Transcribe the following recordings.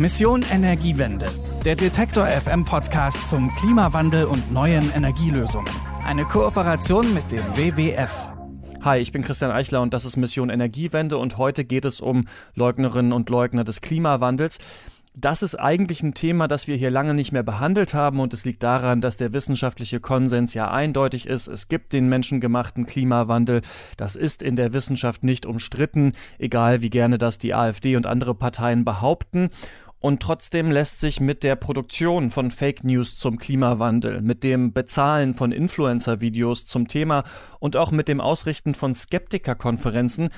Mission Energiewende. Der Detektor FM Podcast zum Klimawandel und neuen Energielösungen. Eine Kooperation mit dem WWF. Hi, ich bin Christian Eichler und das ist Mission Energiewende und heute geht es um Leugnerinnen und Leugner des Klimawandels. Das ist eigentlich ein Thema, das wir hier lange nicht mehr behandelt haben und es liegt daran, dass der wissenschaftliche Konsens ja eindeutig ist. Es gibt den menschengemachten Klimawandel. Das ist in der Wissenschaft nicht umstritten, egal wie gerne das die AfD und andere Parteien behaupten. Und trotzdem lässt sich mit der Produktion von Fake News zum Klimawandel, mit dem Bezahlen von Influencer-Videos zum Thema und auch mit dem Ausrichten von Skeptiker-Konferenzen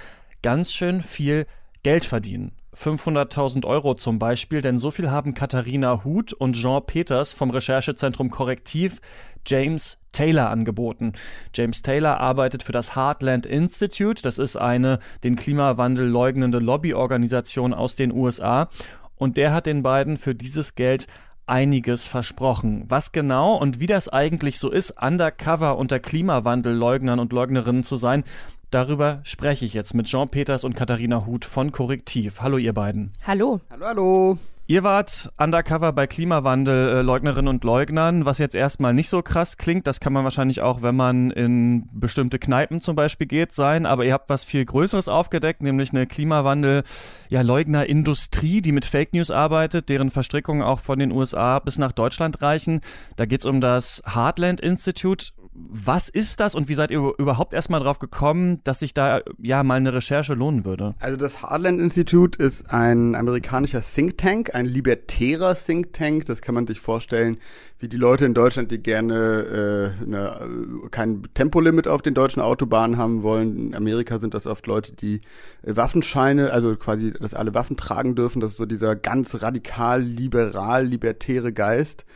ganz schön viel Geld verdienen. 500.000 Euro zum Beispiel, denn so viel haben Katharina Huth und Jean Peters vom Recherchezentrum Korrektiv James Taylor angeboten. James Taylor arbeitet für das Heartland Institute, das ist eine den Klimawandel leugnende Lobbyorganisation aus den USA und der hat den beiden für dieses Geld einiges versprochen. Was genau und wie das eigentlich so ist, undercover unter Klimawandelleugnern und Leugnerinnen zu sein, Darüber spreche ich jetzt mit Jean Peters und Katharina Huth von Korrektiv. Hallo ihr beiden. Hallo. Hallo, hallo. Ihr wart undercover bei Klimawandel-Leugnerinnen und Leugnern, was jetzt erstmal nicht so krass klingt. Das kann man wahrscheinlich auch, wenn man in bestimmte Kneipen zum Beispiel geht, sein. Aber ihr habt was viel Größeres aufgedeckt, nämlich eine Klimawandel-Leugner-Industrie, die mit Fake News arbeitet, deren Verstrickungen auch von den USA bis nach Deutschland reichen. Da geht es um das Heartland Institute was ist das und wie seid ihr überhaupt erstmal drauf gekommen, dass sich da ja mal eine Recherche lohnen würde? Also das Heartland Institute ist ein amerikanischer Think Tank, ein libertärer Think Tank. Das kann man sich vorstellen, wie die Leute in Deutschland, die gerne äh, eine, kein Tempolimit auf den deutschen Autobahnen haben wollen. In Amerika sind das oft Leute, die äh, Waffenscheine, also quasi, dass alle Waffen tragen dürfen. Das ist so dieser ganz radikal liberal libertäre Geist.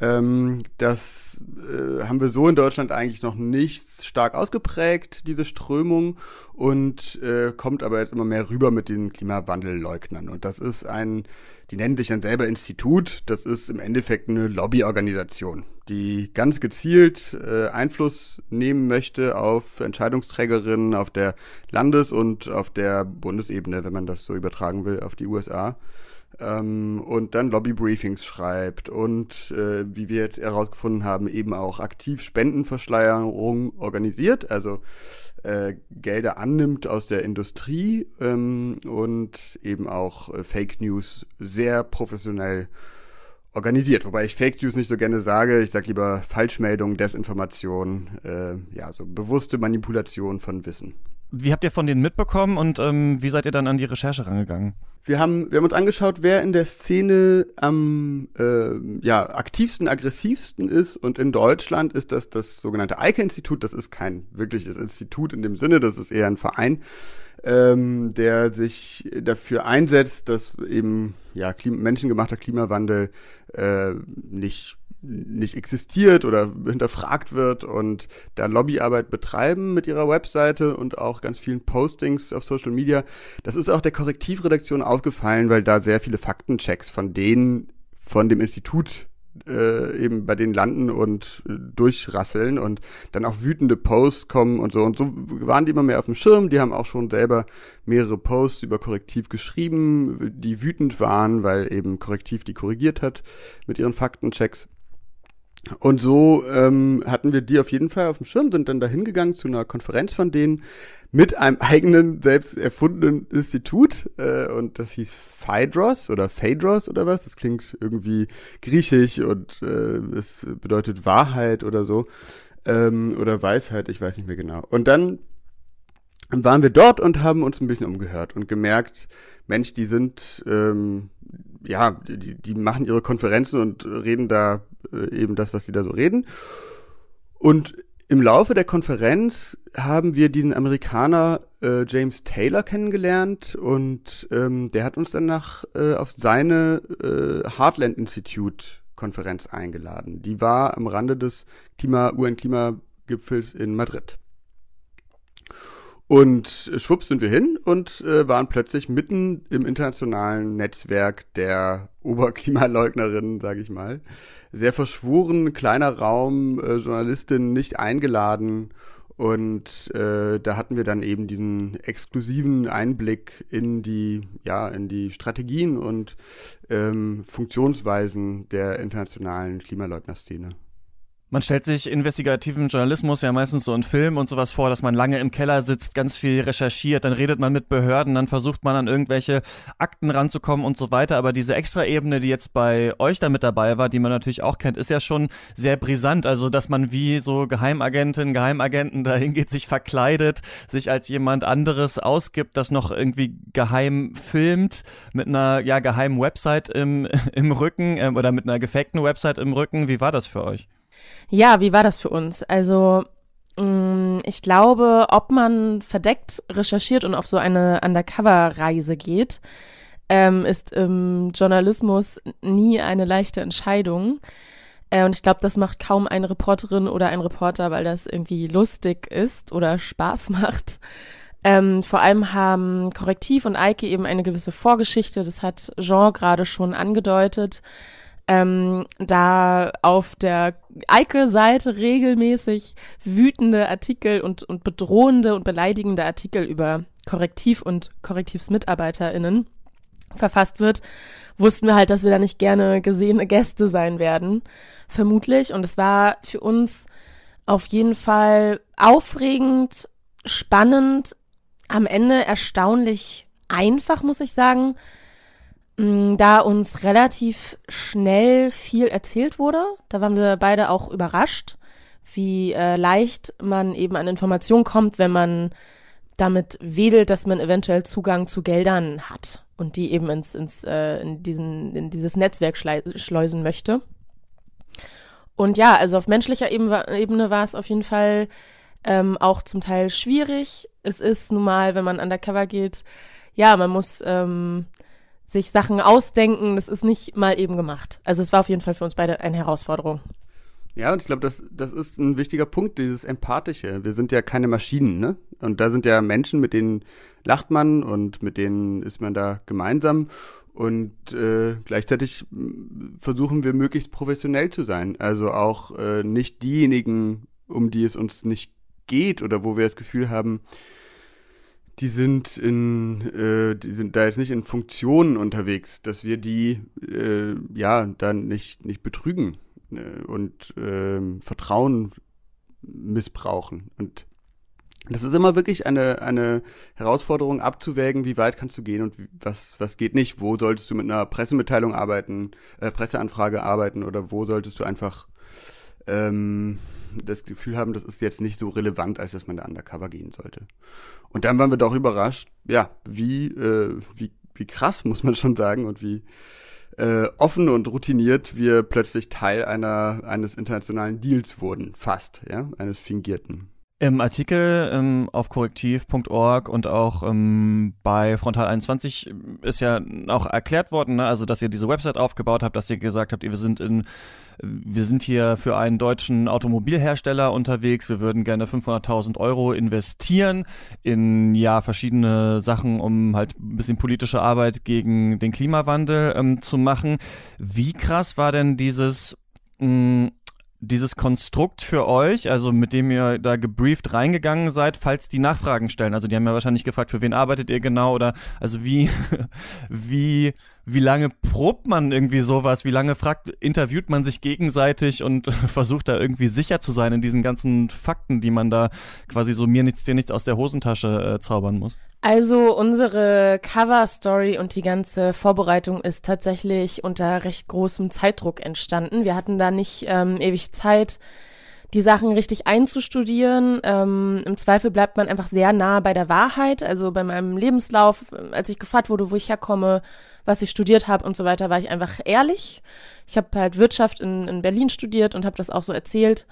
Ähm, das äh, haben wir so in Deutschland eigentlich noch nicht stark ausgeprägt, diese Strömung, und äh, kommt aber jetzt immer mehr rüber mit den Klimawandelleugnern. Und das ist ein, die nennen sich dann selber Institut, das ist im Endeffekt eine Lobbyorganisation, die ganz gezielt äh, Einfluss nehmen möchte auf Entscheidungsträgerinnen auf der Landes- und auf der Bundesebene, wenn man das so übertragen will, auf die USA ähm, und dann Lobbybriefings schreibt und äh, wie wir jetzt herausgefunden haben, eben auch aktiv Spendenverschleierung organisiert, also äh, Gelder annimmt aus der Industrie ähm, und eben auch äh, Fake News sehr professionell organisiert. Wobei ich Fake News nicht so gerne sage, ich sage lieber Falschmeldung, Desinformation, äh, ja, so bewusste Manipulation von Wissen. Wie habt ihr von denen mitbekommen und ähm, wie seid ihr dann an die Recherche rangegangen? Wir haben, wir haben uns angeschaut, wer in der Szene am äh, ja, aktivsten, aggressivsten ist. Und in Deutschland ist das das sogenannte Eike-Institut. Das ist kein wirkliches Institut in dem Sinne, das ist eher ein Verein, ähm, der sich dafür einsetzt, dass eben ja, Klima menschengemachter Klimawandel äh, nicht nicht existiert oder hinterfragt wird und da Lobbyarbeit betreiben mit ihrer Webseite und auch ganz vielen Postings auf Social Media. Das ist auch der Korrektivredaktion aufgefallen, weil da sehr viele Faktenchecks von denen von dem Institut äh, eben bei denen landen und äh, durchrasseln und dann auch wütende Posts kommen und so. Und so waren die immer mehr auf dem Schirm. Die haben auch schon selber mehrere Posts über Korrektiv geschrieben, die wütend waren, weil eben Korrektiv die korrigiert hat mit ihren Faktenchecks. Und so ähm, hatten wir die auf jeden Fall auf dem Schirm, sind dann da hingegangen zu einer Konferenz von denen mit einem eigenen, selbst erfundenen Institut. Äh, und das hieß Phaedros oder Phaedros oder was. Das klingt irgendwie griechisch und äh, es bedeutet Wahrheit oder so. Ähm, oder Weisheit, ich weiß nicht mehr genau. Und dann waren wir dort und haben uns ein bisschen umgehört und gemerkt, Mensch, die sind, ähm, ja, die, die machen ihre Konferenzen und reden da äh, eben das, was sie da so reden. Und im Laufe der Konferenz haben wir diesen Amerikaner äh, James Taylor kennengelernt und ähm, der hat uns dann nach äh, auf seine äh, Heartland Institute Konferenz eingeladen. Die war am Rande des Klima UN Klimagipfels in Madrid. Und schwupps sind wir hin und äh, waren plötzlich mitten im internationalen Netzwerk der Oberklimaleugnerinnen, sage ich mal. Sehr verschworen, kleiner Raum, äh, Journalistin nicht eingeladen Und äh, da hatten wir dann eben diesen exklusiven Einblick in die, ja, in die Strategien und ähm, Funktionsweisen der internationalen Klimaleugner-Szene. Man stellt sich investigativen Journalismus ja meistens so in Filmen und sowas vor, dass man lange im Keller sitzt, ganz viel recherchiert, dann redet man mit Behörden, dann versucht man an irgendwelche Akten ranzukommen und so weiter. Aber diese Extraebene, die jetzt bei euch da mit dabei war, die man natürlich auch kennt, ist ja schon sehr brisant. Also, dass man wie so Geheimagentin, Geheimagenten dahin geht, sich verkleidet, sich als jemand anderes ausgibt, das noch irgendwie geheim filmt, mit einer ja geheimen Website im, im Rücken äh, oder mit einer gefakten Website im Rücken. Wie war das für euch? Ja, wie war das für uns? Also mm, ich glaube, ob man verdeckt recherchiert und auf so eine Undercover-Reise geht, ähm, ist im Journalismus nie eine leichte Entscheidung. Äh, und ich glaube, das macht kaum eine Reporterin oder ein Reporter, weil das irgendwie lustig ist oder Spaß macht. Ähm, vor allem haben Korrektiv und Eike eben eine gewisse Vorgeschichte. Das hat Jean gerade schon angedeutet ähm, da auf der Eike-Seite regelmäßig wütende Artikel und, und bedrohende und beleidigende Artikel über Korrektiv und KorrektivsmitarbeiterInnen verfasst wird, wussten wir halt, dass wir da nicht gerne gesehene Gäste sein werden, vermutlich. Und es war für uns auf jeden Fall aufregend, spannend, am Ende erstaunlich einfach, muss ich sagen, da uns relativ schnell viel erzählt wurde. Da waren wir beide auch überrascht, wie äh, leicht man eben an Informationen kommt, wenn man damit wedelt, dass man eventuell Zugang zu Geldern hat und die eben ins, ins äh, in, diesen, in dieses Netzwerk schleusen möchte. Und ja, also auf menschlicher Ebene war es auf jeden Fall ähm, auch zum Teil schwierig. Es ist nun mal, wenn man undercover geht, ja, man muss ähm, sich Sachen ausdenken, das ist nicht mal eben gemacht. Also es war auf jeden Fall für uns beide eine Herausforderung. Ja, und ich glaube, das, das ist ein wichtiger Punkt, dieses Empathische. Wir sind ja keine Maschinen, ne? Und da sind ja Menschen, mit denen lacht man und mit denen ist man da gemeinsam. Und äh, gleichzeitig versuchen wir möglichst professionell zu sein. Also auch äh, nicht diejenigen, um die es uns nicht geht oder wo wir das Gefühl haben, die sind in, äh, die sind da jetzt nicht in Funktionen unterwegs, dass wir die äh, ja dann nicht nicht betrügen äh, und äh, Vertrauen missbrauchen und das ist immer wirklich eine, eine Herausforderung abzuwägen, wie weit kannst du gehen und was, was geht nicht. Wo solltest du mit einer Pressemitteilung arbeiten, äh, Presseanfrage arbeiten oder wo solltest du einfach ähm, das Gefühl haben, das ist jetzt nicht so relevant, als dass man da undercover gehen sollte. Und dann waren wir doch überrascht, ja, wie, äh, wie, wie krass, muss man schon sagen, und wie äh, offen und routiniert wir plötzlich Teil einer, eines internationalen Deals wurden, fast, ja, eines fingierten. Im Artikel ähm, auf korrektiv.org und auch ähm, bei Frontal 21 ist ja auch erklärt worden, ne? also dass ihr diese Website aufgebaut habt, dass ihr gesagt habt, wir sind in wir sind hier für einen deutschen Automobilhersteller unterwegs, wir würden gerne 500.000 Euro investieren in ja verschiedene Sachen, um halt ein bisschen politische Arbeit gegen den Klimawandel ähm, zu machen. Wie krass war denn dieses mh, dieses Konstrukt für euch, also mit dem ihr da gebrieft reingegangen seid, falls die Nachfragen stellen? Also die haben ja wahrscheinlich gefragt, für wen arbeitet ihr genau oder also wie, wie wie lange probt man irgendwie sowas? Wie lange fragt, interviewt man sich gegenseitig und versucht da irgendwie sicher zu sein in diesen ganzen Fakten, die man da quasi so mir nichts, dir nichts aus der Hosentasche äh, zaubern muss? Also unsere Cover-Story und die ganze Vorbereitung ist tatsächlich unter recht großem Zeitdruck entstanden. Wir hatten da nicht ähm, ewig Zeit, die Sachen richtig einzustudieren. Ähm, Im Zweifel bleibt man einfach sehr nah bei der Wahrheit. Also bei meinem Lebenslauf, als ich gefragt wurde, wo ich herkomme, was ich studiert habe und so weiter, war ich einfach ehrlich. Ich habe halt Wirtschaft in, in Berlin studiert und habe das auch so erzählt.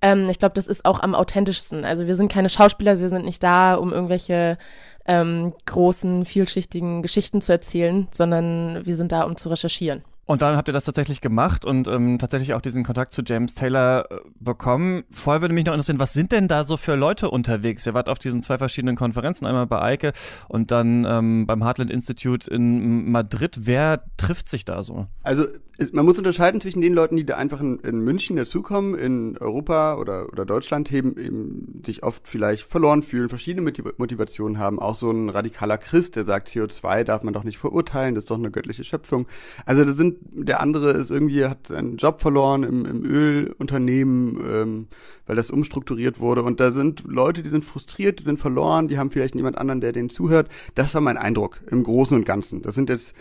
Ähm, ich glaube, das ist auch am authentischsten. Also wir sind keine Schauspieler, wir sind nicht da, um irgendwelche ähm, großen, vielschichtigen Geschichten zu erzählen, sondern wir sind da, um zu recherchieren. Und dann habt ihr das tatsächlich gemacht und ähm, tatsächlich auch diesen Kontakt zu James Taylor äh, bekommen. Vorher würde mich noch interessieren, was sind denn da so für Leute unterwegs? Ihr wart auf diesen zwei verschiedenen Konferenzen, einmal bei Eike und dann ähm, beim Heartland Institute in Madrid. Wer trifft sich da so? Also man muss unterscheiden zwischen den Leuten, die da einfach in, in München dazukommen, in Europa oder, oder Deutschland eben, eben sich oft vielleicht verloren fühlen, verschiedene Motivationen haben. Auch so ein radikaler Christ, der sagt, CO2 darf man doch nicht verurteilen, das ist doch eine göttliche Schöpfung. Also da sind, der andere ist irgendwie, hat seinen Job verloren im, im Ölunternehmen, ähm, weil das umstrukturiert wurde. Und da sind Leute, die sind frustriert, die sind verloren, die haben vielleicht niemand anderen, der denen zuhört. Das war mein Eindruck im Großen und Ganzen. Das sind jetzt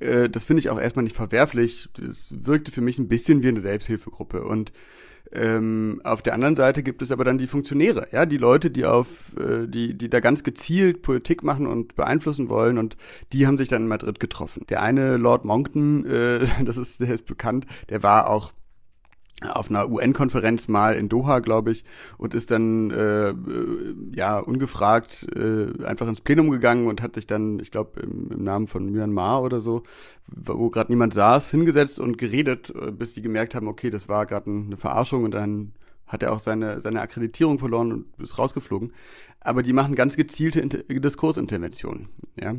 äh, das finde ich auch erstmal nicht verwerflich. Das wirkte für mich ein bisschen wie eine Selbsthilfegruppe. Und ähm, auf der anderen Seite gibt es aber dann die Funktionäre, ja, die Leute, die auf, äh, die, die da ganz gezielt Politik machen und beeinflussen wollen und die haben sich dann in Madrid getroffen. Der eine Lord Monckton, äh, das ist, der ist bekannt, der war auch auf einer UN-Konferenz mal in Doha, glaube ich, und ist dann äh, äh, ja ungefragt äh, einfach ins Plenum gegangen und hat sich dann, ich glaube, im, im, Namen von Myanmar oder so, wo gerade niemand saß, hingesetzt und geredet, äh, bis die gemerkt haben, okay, das war gerade eine Verarschung und dann hat er auch seine, seine Akkreditierung verloren und ist rausgeflogen. Aber die machen ganz gezielte Inter Diskursinterventionen. Ja.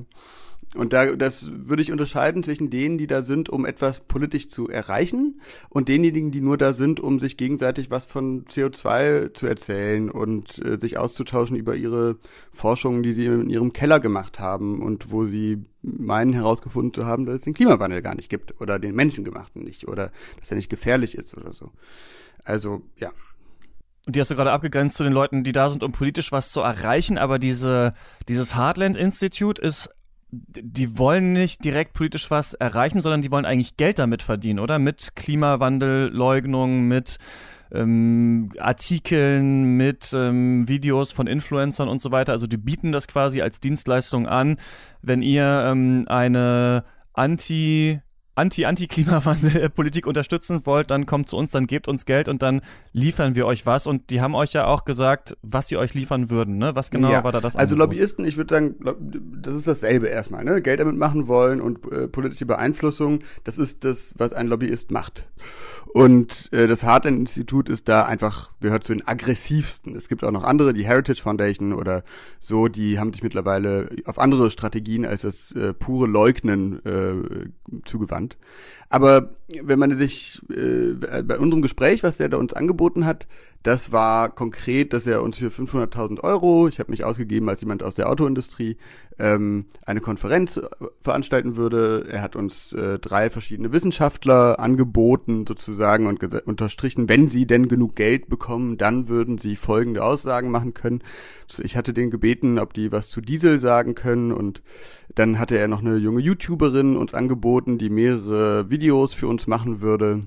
Und da, das würde ich unterscheiden zwischen denen, die da sind, um etwas politisch zu erreichen und denjenigen, die nur da sind, um sich gegenseitig was von CO2 zu erzählen und äh, sich auszutauschen über ihre Forschungen, die sie in ihrem Keller gemacht haben und wo sie meinen herausgefunden zu haben, dass es den Klimawandel gar nicht gibt oder den menschengemachten nicht oder dass er nicht gefährlich ist oder so. Also, ja. Und die hast du gerade abgegrenzt zu den Leuten, die da sind, um politisch was zu erreichen, aber diese, dieses Heartland Institute ist die wollen nicht direkt politisch was erreichen, sondern die wollen eigentlich Geld damit verdienen, oder? Mit Klimawandelleugnung, mit ähm, Artikeln, mit ähm, Videos von Influencern und so weiter. Also die bieten das quasi als Dienstleistung an. Wenn ihr ähm, eine Anti- Anti-Anti-Klimawandel-Politik unterstützen wollt, dann kommt zu uns, dann gebt uns Geld und dann liefern wir euch was. Und die haben euch ja auch gesagt, was sie euch liefern würden. Ne? Was genau ja, war da das? Also Angebot? Lobbyisten, ich würde sagen, das ist dasselbe erstmal. Ne? Geld damit machen wollen und äh, politische Beeinflussung, das ist das, was ein Lobbyist macht. Und äh, das Heartland-Institut ist da einfach, gehört zu den aggressivsten. Es gibt auch noch andere, die Heritage Foundation oder so, die haben sich mittlerweile auf andere Strategien als das äh, pure Leugnen äh, zugewandt. Aber wenn man sich äh, bei unserem Gespräch, was der da uns angeboten hat, das war konkret, dass er uns für 500.000 Euro, ich habe mich ausgegeben als jemand aus der Autoindustrie, ähm, eine Konferenz äh, veranstalten würde. Er hat uns äh, drei verschiedene Wissenschaftler angeboten sozusagen und unterstrichen, wenn sie denn genug Geld bekommen, dann würden sie folgende Aussagen machen können. Ich hatte den gebeten, ob die was zu Diesel sagen können und dann hatte er noch eine junge YouTuberin uns angeboten, die mehrere Videos für uns machen würde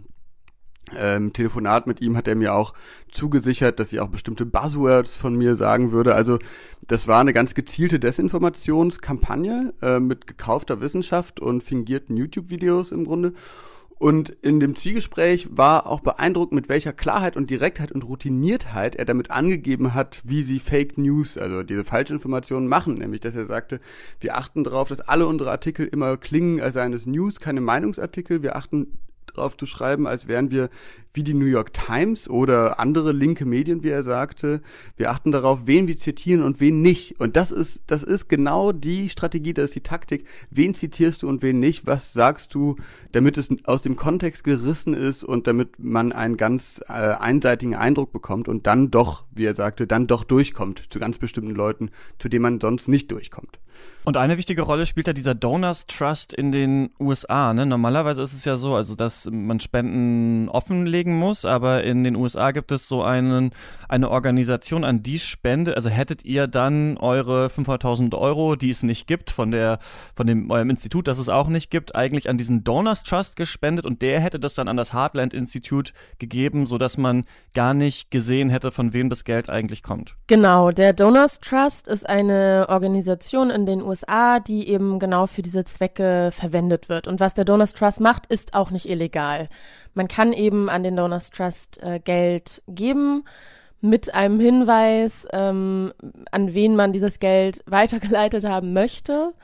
ähm, Telefonat mit ihm hat er mir auch zugesichert, dass ich auch bestimmte Buzzwords von mir sagen würde. Also das war eine ganz gezielte Desinformationskampagne äh, mit gekaufter Wissenschaft und fingierten YouTube-Videos im Grunde. Und in dem Zwiegespräch war auch beeindruckt, mit welcher Klarheit und Direktheit und Routiniertheit er damit angegeben hat, wie sie Fake News, also diese Falschinformationen machen. Nämlich, dass er sagte, wir achten darauf, dass alle unsere Artikel immer klingen, als seien es News, keine Meinungsartikel. Wir achten drauf zu schreiben, als wären wir wie die New York Times oder andere linke Medien, wie er sagte. Wir achten darauf, wen wir zitieren und wen nicht. Und das ist, das ist genau die Strategie, das ist die Taktik. Wen zitierst du und wen nicht? Was sagst du, damit es aus dem Kontext gerissen ist und damit man einen ganz äh, einseitigen Eindruck bekommt und dann doch, wie er sagte, dann doch durchkommt zu ganz bestimmten Leuten, zu denen man sonst nicht durchkommt. Und eine wichtige Rolle spielt ja dieser Donors Trust in den USA. Ne? Normalerweise ist es ja so, also dass man Spenden offenlegen muss, aber in den USA gibt es so einen, eine Organisation, an die Spende. Also hättet ihr dann eure 500.000 Euro, die es nicht gibt, von der von dem eurem Institut, das es auch nicht gibt, eigentlich an diesen Donors Trust gespendet und der hätte das dann an das Heartland Institute gegeben, so dass man gar nicht gesehen hätte, von wem das Geld eigentlich kommt. Genau, der Donors Trust ist eine Organisation in den USA, die eben genau für diese Zwecke verwendet wird. Und was der Donors Trust macht, ist auch nicht illegal. Man kann eben an den Donors Trust äh, Geld geben mit einem Hinweis, ähm, an wen man dieses Geld weitergeleitet haben möchte.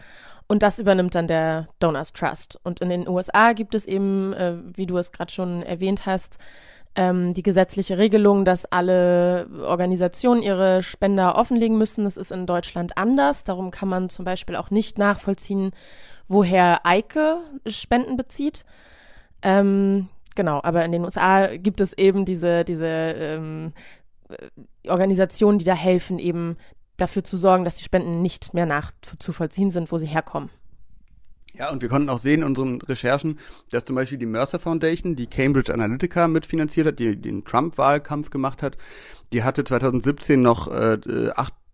Und das übernimmt dann der Donors Trust. Und in den USA gibt es eben, äh, wie du es gerade schon erwähnt hast, ähm, die gesetzliche Regelung, dass alle Organisationen ihre Spender offenlegen müssen. Das ist in Deutschland anders. Darum kann man zum Beispiel auch nicht nachvollziehen, woher Eike Spenden bezieht. Ähm, genau, aber in den USA gibt es eben diese, diese ähm, äh, Organisationen, die da helfen, eben dafür zu sorgen, dass die Spenden nicht mehr nachzuvollziehen sind, wo sie herkommen. Ja, und wir konnten auch sehen in unseren Recherchen, dass zum Beispiel die Mercer Foundation, die Cambridge Analytica mitfinanziert hat, die den Trump-Wahlkampf gemacht hat, die hatte 2017 noch äh,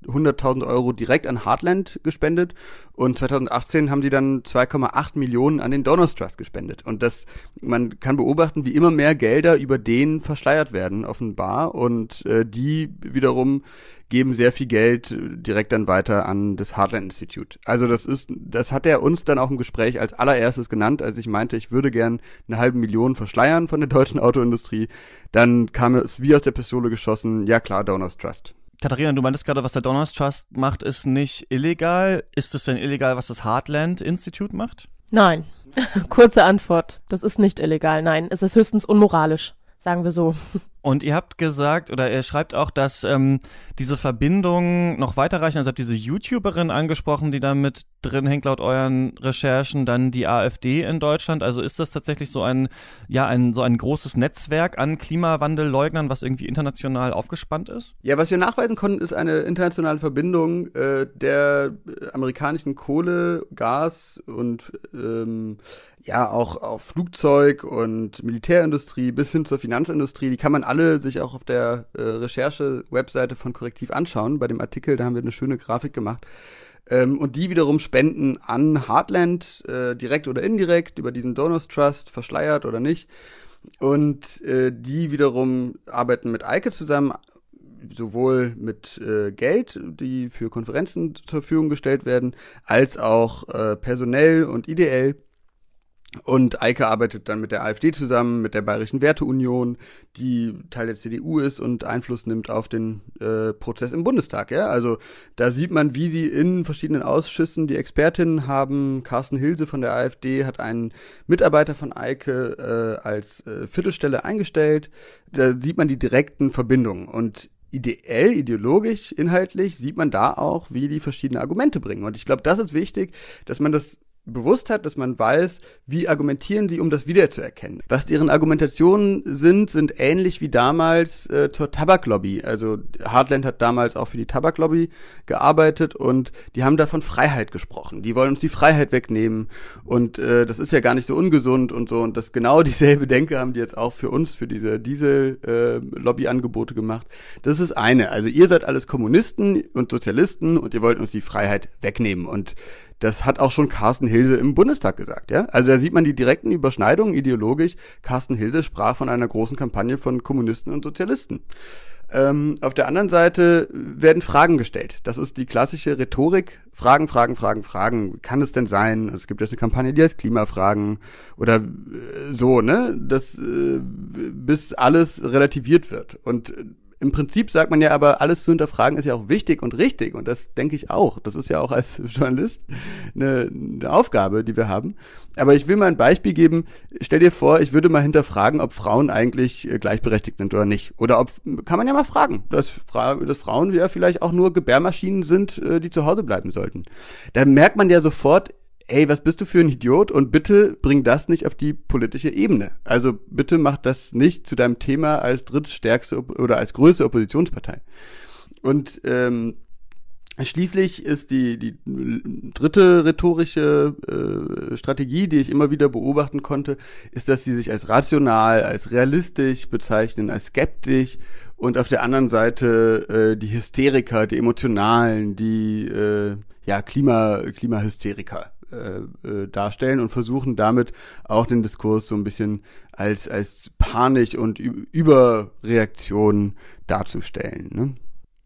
800.000 Euro direkt an Heartland gespendet und 2018 haben die dann 2,8 Millionen an den Donors Trust gespendet. Und das, man kann beobachten, wie immer mehr Gelder über den verschleiert werden, offenbar. Und äh, die wiederum geben sehr viel Geld direkt dann weiter an das Heartland Institute. Also das ist, das hat er uns dann auch im Gespräch als allererstes genannt, als ich meinte, ich würde gern eine halbe Million verschleiern von der deutschen Autoindustrie. Dann kam es wie aus der Pistole geschossen, ja klar, Donors Trust. Katharina, du meintest gerade, was der Donors Trust macht, ist nicht illegal. Ist es denn illegal, was das Heartland Institute macht? Nein. Kurze Antwort. Das ist nicht illegal. Nein, es ist höchstens unmoralisch. Sagen wir so. Und ihr habt gesagt, oder er schreibt auch, dass ähm, diese Verbindungen noch weiterreichen. Also ihr habt diese YouTuberin angesprochen, die da mit drin hängt laut euren Recherchen, dann die AfD in Deutschland. Also ist das tatsächlich so ein, ja, ein, so ein großes Netzwerk an Klimawandelleugnern, was irgendwie international aufgespannt ist? Ja, was wir nachweisen konnten, ist eine internationale Verbindung äh, der amerikanischen Kohle, Gas und ähm, ja auch, auch Flugzeug und Militärindustrie bis hin zur Finanzindustrie. Die kann man alle sich auch auf der äh, Recherche-Webseite von Korrektiv anschauen. Bei dem Artikel, da haben wir eine schöne Grafik gemacht. Ähm, und die wiederum spenden an Heartland, äh, direkt oder indirekt, über diesen Donors Trust, verschleiert oder nicht. Und äh, die wiederum arbeiten mit Eike zusammen, sowohl mit äh, Geld, die für Konferenzen zur Verfügung gestellt werden, als auch äh, personell und ideell. Und Eike arbeitet dann mit der AfD zusammen, mit der Bayerischen Werteunion, die Teil der CDU ist und Einfluss nimmt auf den äh, Prozess im Bundestag. Ja? Also da sieht man, wie sie in verschiedenen Ausschüssen die Expertinnen haben. Carsten Hilse von der AfD hat einen Mitarbeiter von Eike äh, als äh, Viertelstelle eingestellt. Da sieht man die direkten Verbindungen. Und ideell, ideologisch, inhaltlich sieht man da auch, wie die verschiedene Argumente bringen. Und ich glaube, das ist wichtig, dass man das bewusst hat, dass man weiß, wie argumentieren sie, um das wiederzuerkennen. Was deren Argumentationen sind, sind ähnlich wie damals äh, zur Tabaklobby. Also Heartland hat damals auch für die Tabaklobby gearbeitet und die haben da von Freiheit gesprochen. Die wollen uns die Freiheit wegnehmen und äh, das ist ja gar nicht so ungesund und so und das genau dieselbe Denke haben die jetzt auch für uns, für diese Diesel-Lobby-Angebote äh, gemacht. Das ist eine. Also ihr seid alles Kommunisten und Sozialisten und ihr wollt uns die Freiheit wegnehmen und das hat auch schon Carsten Hilse im Bundestag gesagt, ja. Also da sieht man die direkten Überschneidungen ideologisch. Carsten Hilse sprach von einer großen Kampagne von Kommunisten und Sozialisten. Ähm, auf der anderen Seite werden Fragen gestellt. Das ist die klassische Rhetorik. Fragen, Fragen, Fragen, Fragen. Kann es denn sein? Es gibt jetzt eine Kampagne, die heißt Klimafragen oder äh, so, ne? Das, äh, bis alles relativiert wird. Und im Prinzip sagt man ja aber, alles zu hinterfragen ist ja auch wichtig und richtig. Und das denke ich auch. Das ist ja auch als Journalist eine, eine, Aufgabe, die wir haben. Aber ich will mal ein Beispiel geben. Stell dir vor, ich würde mal hinterfragen, ob Frauen eigentlich äh, gleichberechtigt sind oder nicht. Oder ob, kann man ja mal fragen, dass, dass Frauen ja vielleicht auch nur Gebärmaschinen sind, äh, die zu Hause bleiben sollten. Da merkt man ja sofort, ey, was bist du für ein Idiot und bitte bring das nicht auf die politische Ebene. Also bitte mach das nicht zu deinem Thema als drittstärkste oder als größte Oppositionspartei. Und ähm, Schließlich ist die, die dritte rhetorische äh, Strategie, die ich immer wieder beobachten konnte, ist, dass sie sich als rational, als realistisch bezeichnen, als skeptisch und auf der anderen Seite äh, die Hysteriker, die Emotionalen, die äh, ja Klima, Klimahysteriker äh, äh, darstellen und versuchen damit auch den Diskurs so ein bisschen als, als Panik und Überreaktion darzustellen. Ne?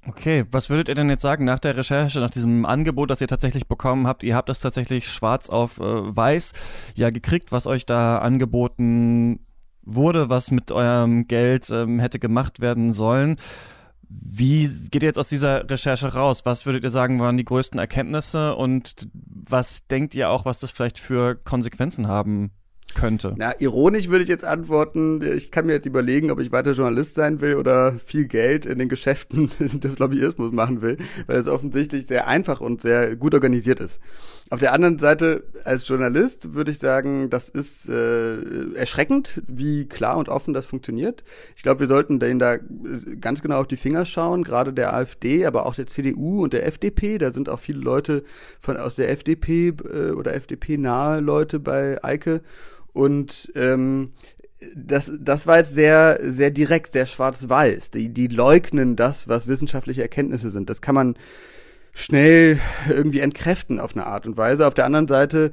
Okay, was würdet ihr denn jetzt sagen nach der Recherche, nach diesem Angebot, das ihr tatsächlich bekommen habt? Ihr habt das tatsächlich schwarz auf äh, weiß ja gekriegt, was euch da angeboten wurde, was mit eurem Geld ähm, hätte gemacht werden sollen. Wie geht ihr jetzt aus dieser Recherche raus? Was würdet ihr sagen, waren die größten Erkenntnisse und was denkt ihr auch, was das vielleicht für Konsequenzen haben könnte? Na, ironisch würde ich jetzt antworten, ich kann mir jetzt überlegen, ob ich weiter Journalist sein will oder viel Geld in den Geschäften des Lobbyismus machen will, weil es offensichtlich sehr einfach und sehr gut organisiert ist. Auf der anderen Seite, als Journalist würde ich sagen, das ist äh, erschreckend, wie klar und offen das funktioniert. Ich glaube, wir sollten denen da ganz genau auf die Finger schauen, gerade der AfD, aber auch der CDU und der FDP. Da sind auch viele Leute von aus der FDP äh, oder FDP-nahe Leute bei Eike. Und ähm, das, das war jetzt sehr, sehr direkt, sehr schwarz-weiß. Die, die leugnen das, was wissenschaftliche Erkenntnisse sind. Das kann man schnell irgendwie entkräften auf eine Art und Weise. Auf der anderen Seite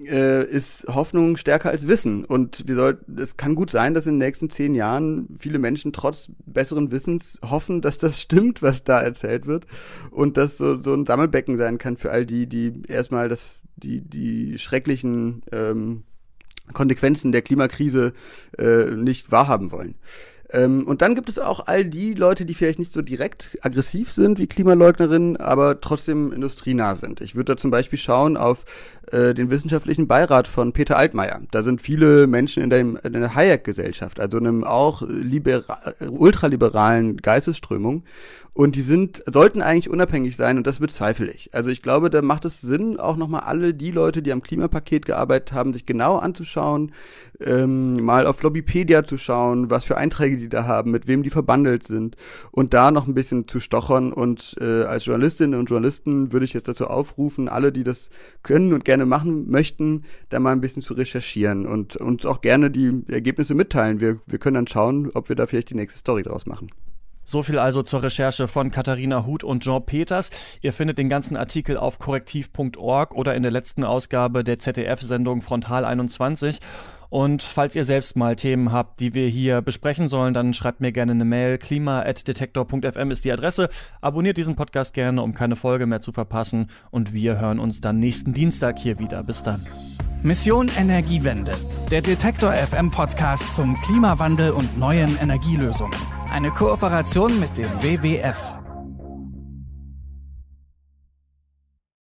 äh, ist Hoffnung stärker als Wissen. Und wir sollten, es kann gut sein, dass in den nächsten zehn Jahren viele Menschen trotz besseren Wissens hoffen, dass das stimmt, was da erzählt wird. Und dass so, so ein Sammelbecken sein kann für all die, die erstmal das, die, die schrecklichen ähm, Konsequenzen der Klimakrise äh, nicht wahrhaben wollen. Ähm, und dann gibt es auch all die Leute, die vielleicht nicht so direkt aggressiv sind wie Klimaleugnerinnen, aber trotzdem industrienah sind. Ich würde da zum Beispiel schauen auf äh, den wissenschaftlichen Beirat von Peter Altmaier. Da sind viele Menschen in, dem, in der Hayek-Gesellschaft, also einem auch libera ultraliberalen Geistesströmung. Und die sind, sollten eigentlich unabhängig sein und das bezweifle ich. Also ich glaube, da macht es Sinn, auch nochmal alle die Leute, die am Klimapaket gearbeitet haben, sich genau anzuschauen, ähm, mal auf Lobbypedia zu schauen, was für Einträge die da haben, mit wem die verbandelt sind und da noch ein bisschen zu stochern. Und äh, als Journalistinnen und Journalisten würde ich jetzt dazu aufrufen, alle, die das können und gerne machen möchten, da mal ein bisschen zu recherchieren und uns auch gerne die Ergebnisse mitteilen. Wir, wir können dann schauen, ob wir da vielleicht die nächste Story draus machen. So viel also zur Recherche von Katharina Huth und Jean Peters. Ihr findet den ganzen Artikel auf korrektiv.org oder in der letzten Ausgabe der ZDF-Sendung Frontal 21. Und falls ihr selbst mal Themen habt, die wir hier besprechen sollen, dann schreibt mir gerne eine Mail. klima.detektor.fm ist die Adresse. Abonniert diesen Podcast gerne, um keine Folge mehr zu verpassen. Und wir hören uns dann nächsten Dienstag hier wieder. Bis dann. Mission Energiewende. Der Detektor FM Podcast zum Klimawandel und neuen Energielösungen. Eine Kooperation mit dem WWF.